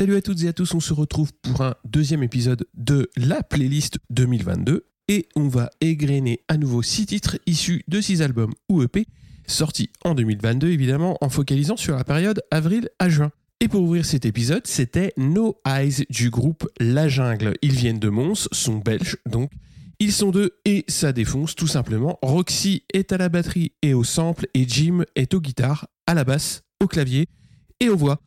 Salut à toutes et à tous, on se retrouve pour un deuxième épisode de la playlist 2022 et on va égrener à nouveau six titres issus de six albums ou EP sortis en 2022 évidemment en focalisant sur la période avril à juin. Et pour ouvrir cet épisode, c'était No Eyes du groupe La Jungle. Ils viennent de Mons, sont belges donc. Ils sont deux et ça défonce tout simplement. Roxy est à la batterie et au sample et Jim est aux guitares, à la basse, au clavier et aux voix.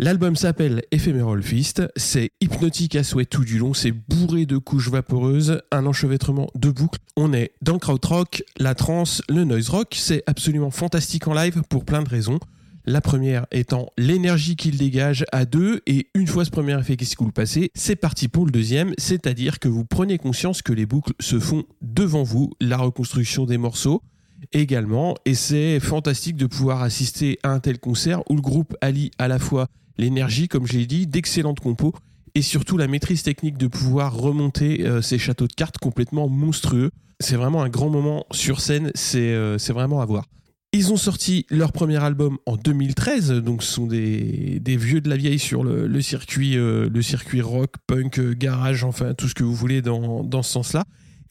L'album s'appelle Ephemeral Fist, c'est hypnotique à souhait tout du long, c'est bourré de couches vaporeuses, un enchevêtrement de boucles. On est dans le krautrock, la trance, le noise rock, c'est absolument fantastique en live pour plein de raisons. La première étant l'énergie qu'il dégage à deux, et une fois ce premier effet qui se coule passé, c'est parti pour le deuxième, c'est-à-dire que vous prenez conscience que les boucles se font devant vous, la reconstruction des morceaux également, et c'est fantastique de pouvoir assister à un tel concert où le groupe allie à la fois l'énergie, comme je l'ai dit, d'excellentes compos et surtout la maîtrise technique de pouvoir remonter euh, ces châteaux de cartes complètement monstrueux. C'est vraiment un grand moment sur scène, c'est euh, vraiment à voir. Ils ont sorti leur premier album en 2013, donc ce sont des, vieux de la vieille sur le, circuit, euh, le circuit rock, punk, garage, enfin tout ce que vous voulez dans, dans ce sens-là.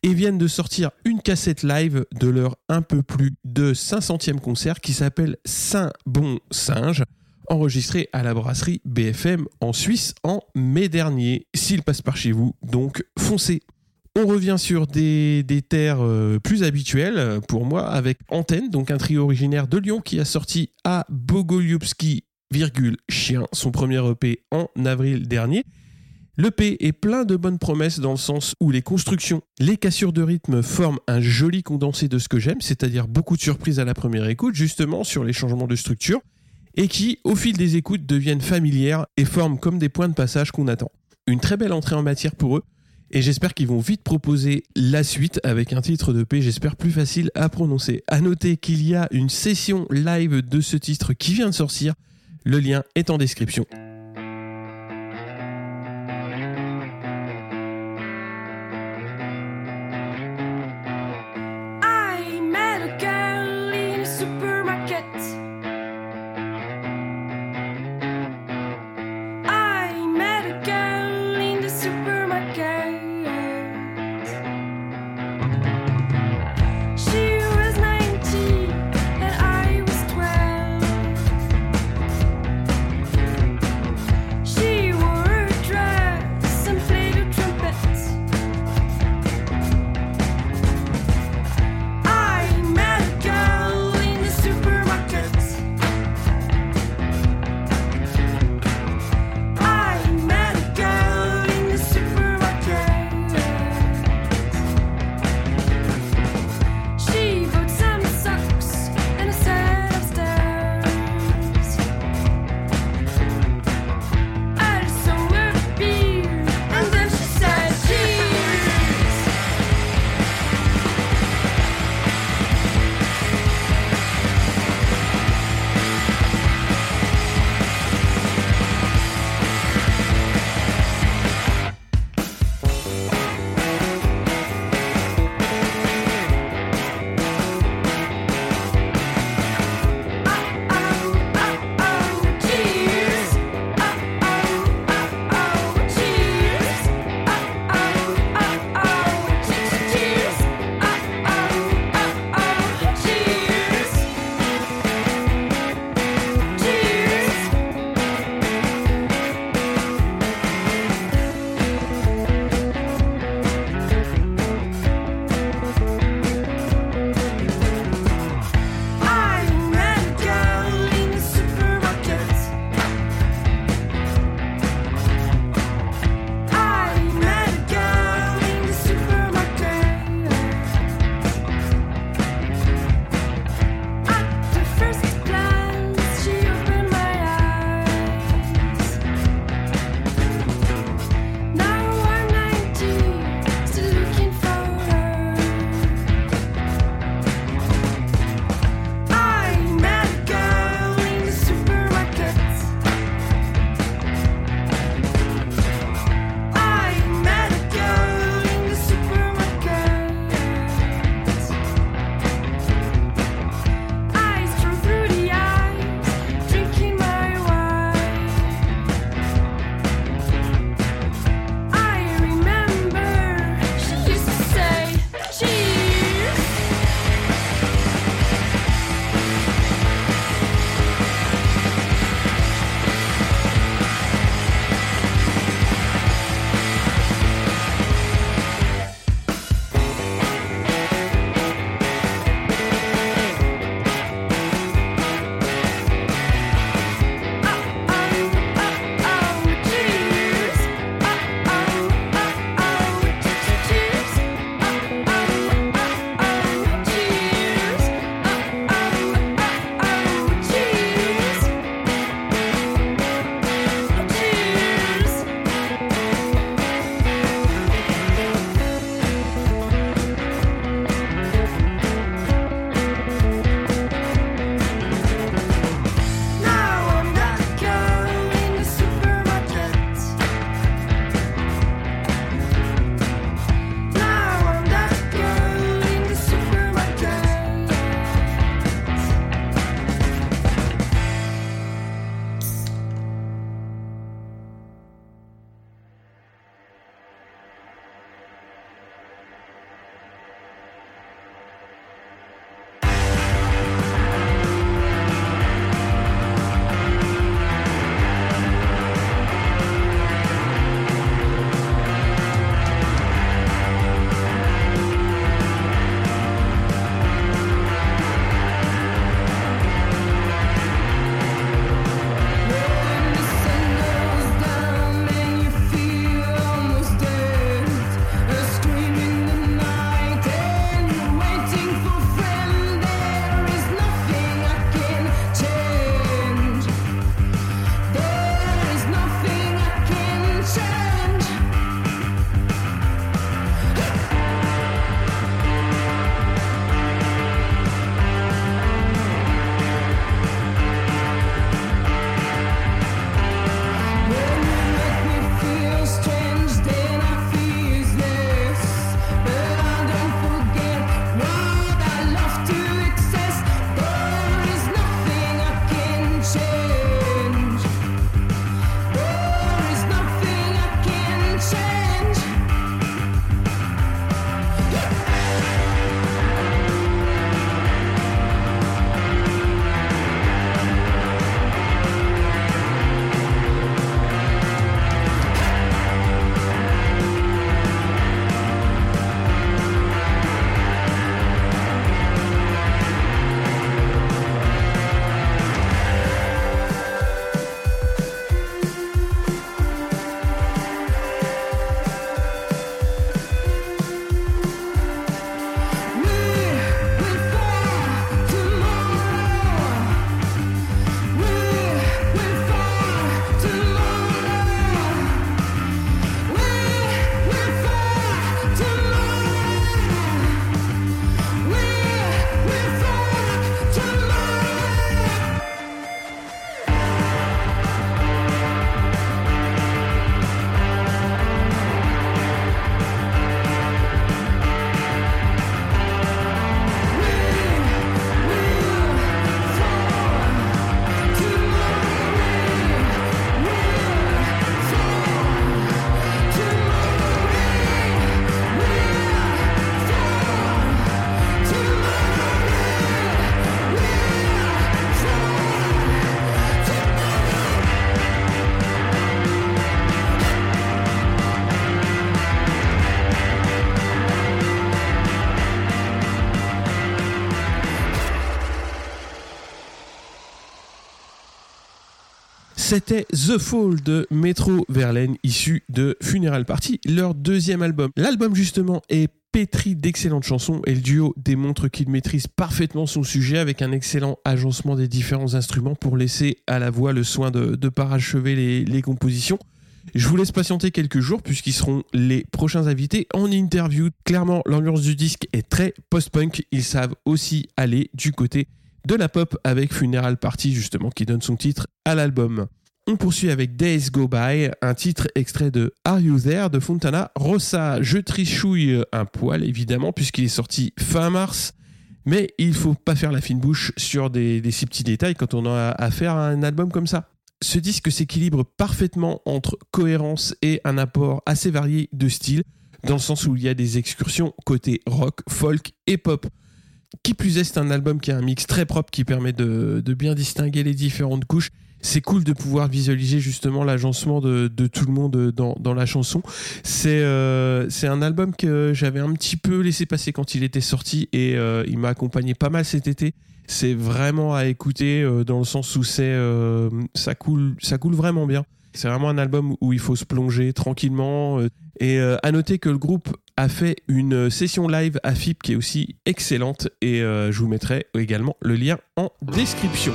Et viennent de sortir une cassette live de leur un peu plus de 500e concert qui s'appelle Saint Bon Singe, enregistré à la brasserie BFM en Suisse en mai dernier. S'il passe par chez vous, donc foncez. On revient sur des, terres euh, plus habituelles euh, pour moi avec Antenne, donc un trio originaire de Lyon qui a sorti à Bogoliubski, virgule, chien, son premier EP en avril dernier. L'EP est plein de bonnes promesses dans le sens où les constructions, les cassures de rythme forment un joli condensé de ce que j'aime, c'est-à-dire beaucoup de surprises à la première écoute, justement sur les changements de structure, et qui, au fil des écoutes, deviennent familières et forment comme des points de passage qu'on attend. Une très belle entrée en matière pour eux, et j'espère qu'ils vont vite proposer la suite avec un titre de paix, j'espère plus facile à prononcer. À noter qu'il y a une session live de ce titre qui vient de sortir. Le lien est en description. C'était The Fall de Metro Verlaine, issu de Funeral Party, leur deuxième album. L'album justement est pétri d'excellentes chansons et le duo démontre qu'il maîtrise parfaitement son sujet avec un excellent agencement des différents instruments pour laisser à la voix le soin de, parachever les compositions. Je vous laisse patienter quelques jours puisqu'ils seront les prochains invités en interview. Clairement, l'ambiance du disque est très post-punk. Ils savent aussi aller du côté de la pop avec Funeral Party justement qui donne son titre à l'album. On poursuit avec Days Go By, un titre extrait de Are You There de Fontana Rossa. Je trichouille un poil évidemment puisqu'il est sorti fin mars. Mais il faut pas faire la fine bouche sur des, si petits détails quand on a affaire à un album comme ça. Ce disque s'équilibre parfaitement entre cohérence et un apport assez varié de styles, dans le sens où il y a des excursions côté rock, folk et pop. Qui plus est, c'est un album qui a un mix très propre qui permet de bien distinguer les différentes couches. C'est cool de pouvoir visualiser justement l'agencement de, tout le monde dans, la chanson. C'est euh, c'est un album que j'avais un petit peu laissé passer quand il était sorti et euh, il m'a accompagné pas mal cet été. C'est vraiment à écouter euh, dans le sens où ça coule ça coule vraiment bien. C'est vraiment un album où il faut se plonger tranquillement. Et à noter que le groupe a fait une session live à FIP qui est aussi excellente et je vous mettrai également le lien en description.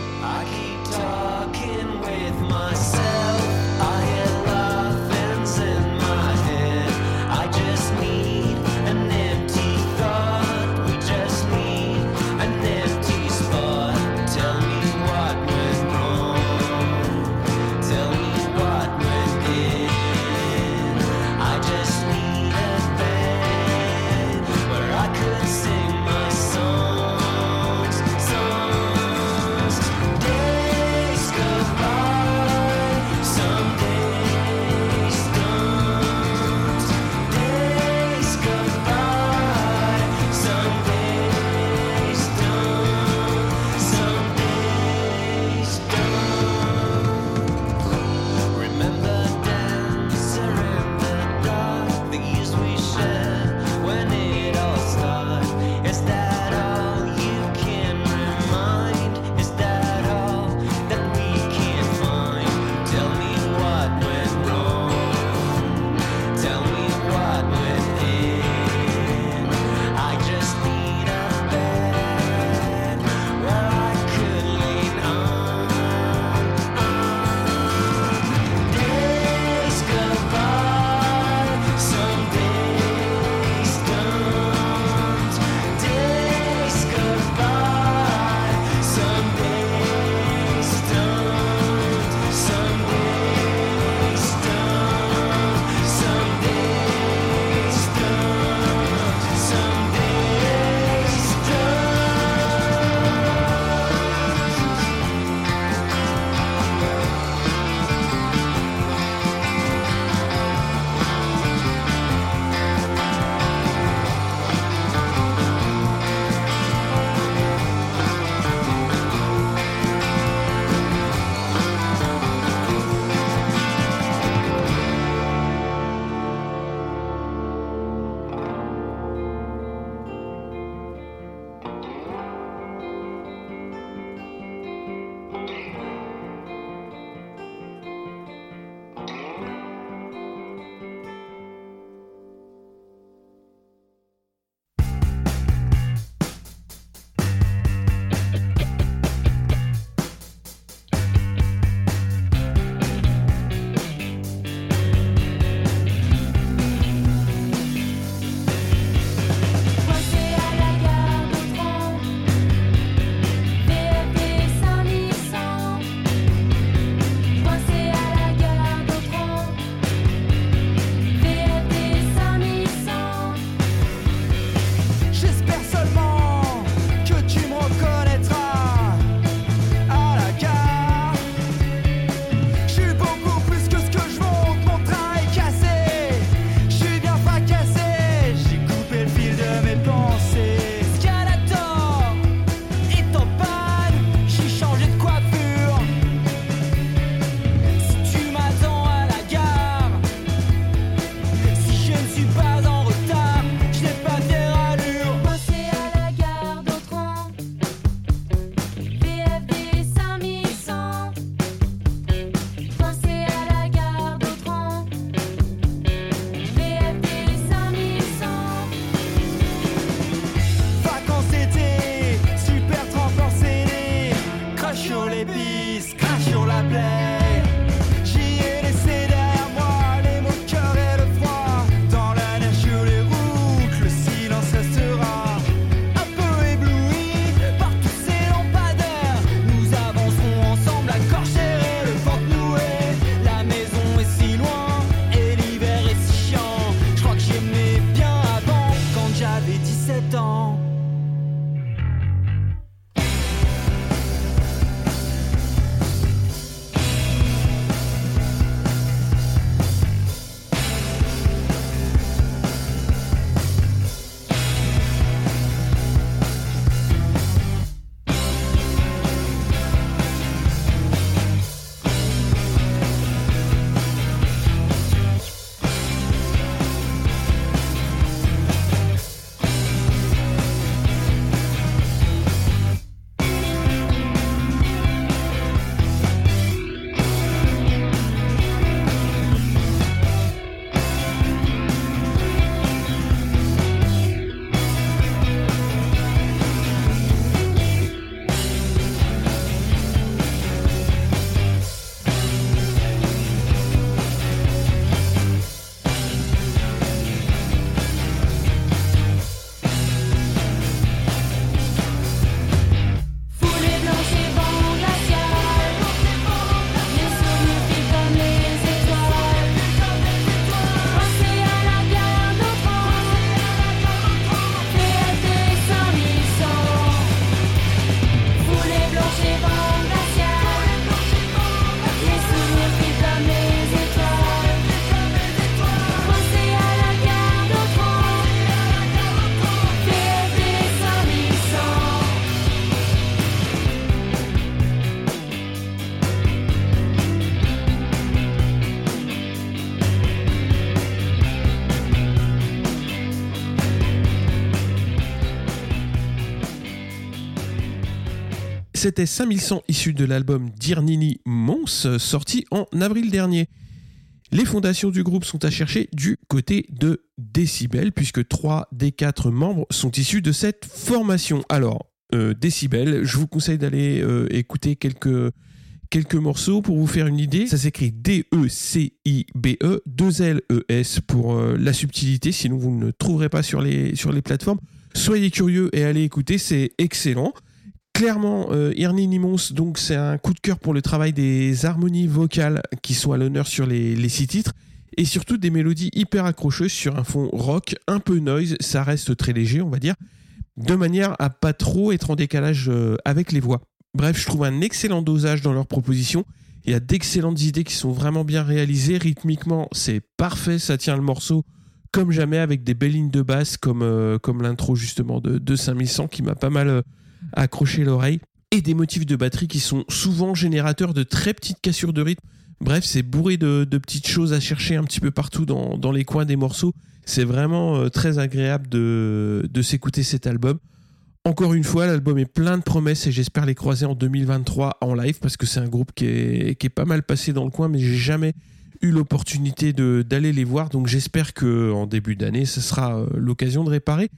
C'était 5100 issus de l'album Dirnini Mons, sorti en avril dernier. Les fondations du groupe sont à chercher du côté de Decibel, puisque 3 des 4 membres sont issus de cette formation. Alors, euh, Decibel, je vous conseille d'aller euh, écouter quelques, morceaux pour vous faire une idée. Ça s'écrit D-E-C-I-B-E, 2 L-E-S pour euh, la subtilité, sinon vous ne trouverez pas sur les plateformes. Soyez curieux et allez écouter, c'est excellent. Clairement, euh, Irni Nimons, donc c'est un coup de cœur pour le travail des harmonies vocales qui sont à l'honneur sur les, six titres et surtout des mélodies hyper accrocheuses sur un fond rock, un peu noise, ça reste très léger, on va dire, de manière à pas trop être en décalage euh, avec les voix. Bref, je trouve un excellent dosage dans leurs propositions. Il y a d'excellentes idées qui sont vraiment bien réalisées. Rythmiquement, c'est parfait, ça tient le morceau comme jamais avec des belles lignes de basse comme, euh, comme l'intro justement de, de 5100 qui m'a pas mal accroché l'oreille. Et des motifs de batterie qui sont souvent générateurs de très petites cassures de rythme. Bref, c'est bourré de, petites choses à chercher un petit peu partout dans, les coins des morceaux. C'est vraiment euh, très agréable de, s'écouter cet album. Encore une fois, l'album est plein de promesses et j'espère les croiser en 2023 en live parce que c'est un groupe qui est, pas mal passé dans le coin, mais j'ai jamais eu l'opportunité d'aller les voir. Donc j'espère que en début d'année, ce sera euh, l'occasion de réparer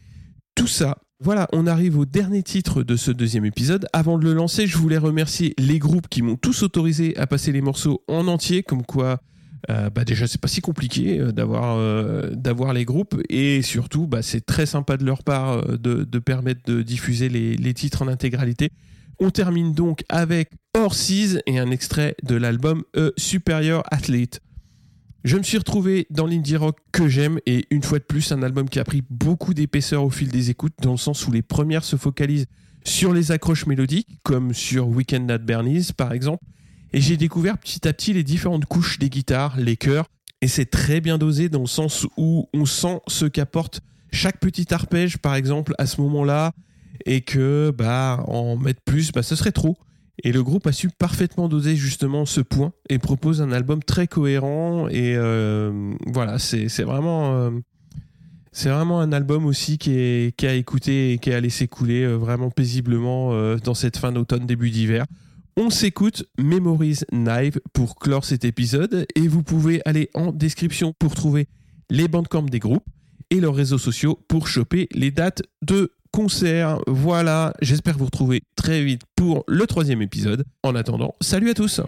tout ça. Voilà, on arrive au dernier titre de ce deuxième épisode. Avant de le lancer, je voulais remercier les groupes qui m'ont tous autorisé à passer les morceaux en entier, comme quoi euh, bah déjà c'est pas si compliqué euh, d'avoir euh, d'avoir les groupes et surtout bah, c'est très sympa de leur part euh, de, permettre de diffuser les, les titres en intégralité. On termine donc avec Horses et un extrait de l'album A Superior Athlete. Je me suis retrouvé dans l'indie rock que j'aime et une fois de plus un album qui a pris beaucoup d'épaisseur au fil des écoutes dans le sens où les premières se focalisent sur les accroches mélodiques comme sur Weekend at Bernie's par exemple. Et j'ai découvert petit à petit les différentes couches des guitares, les chœurs. Et c'est très bien dosé dans le sens où on sent ce qu'apporte chaque petit arpège par exemple à ce moment-là. Et que bah en mettre plus bah ce serait trop et le groupe a su parfaitement doser justement ce point et propose un album très cohérent. Et euh, voilà, c'est vraiment, euh, vraiment un album aussi qui a écouté et qui a laissé couler euh, vraiment paisiblement dans cette fin d'automne, début d'hiver. On s'écoute Memories Knife pour clore cet épisode et vous pouvez aller en description pour trouver les bandcamps des groupes et leurs réseaux sociaux pour choper les dates de concert. Voilà, j'espère vous retrouver très vite pour le troisième épisode. En attendant, salut à tous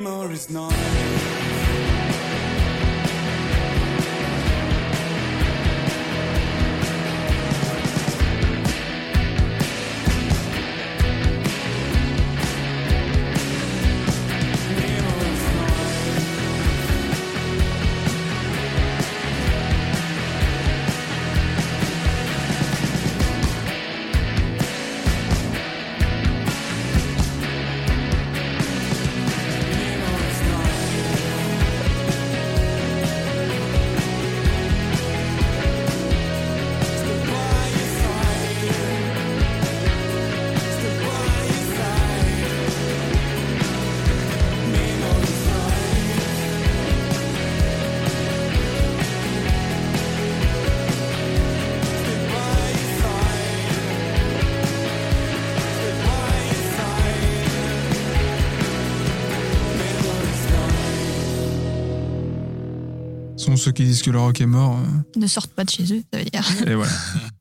Memories night. Ceux qui disent que le rock est mort. euh, Ne sortent pas de chez eux, ça veut dire. et voilà.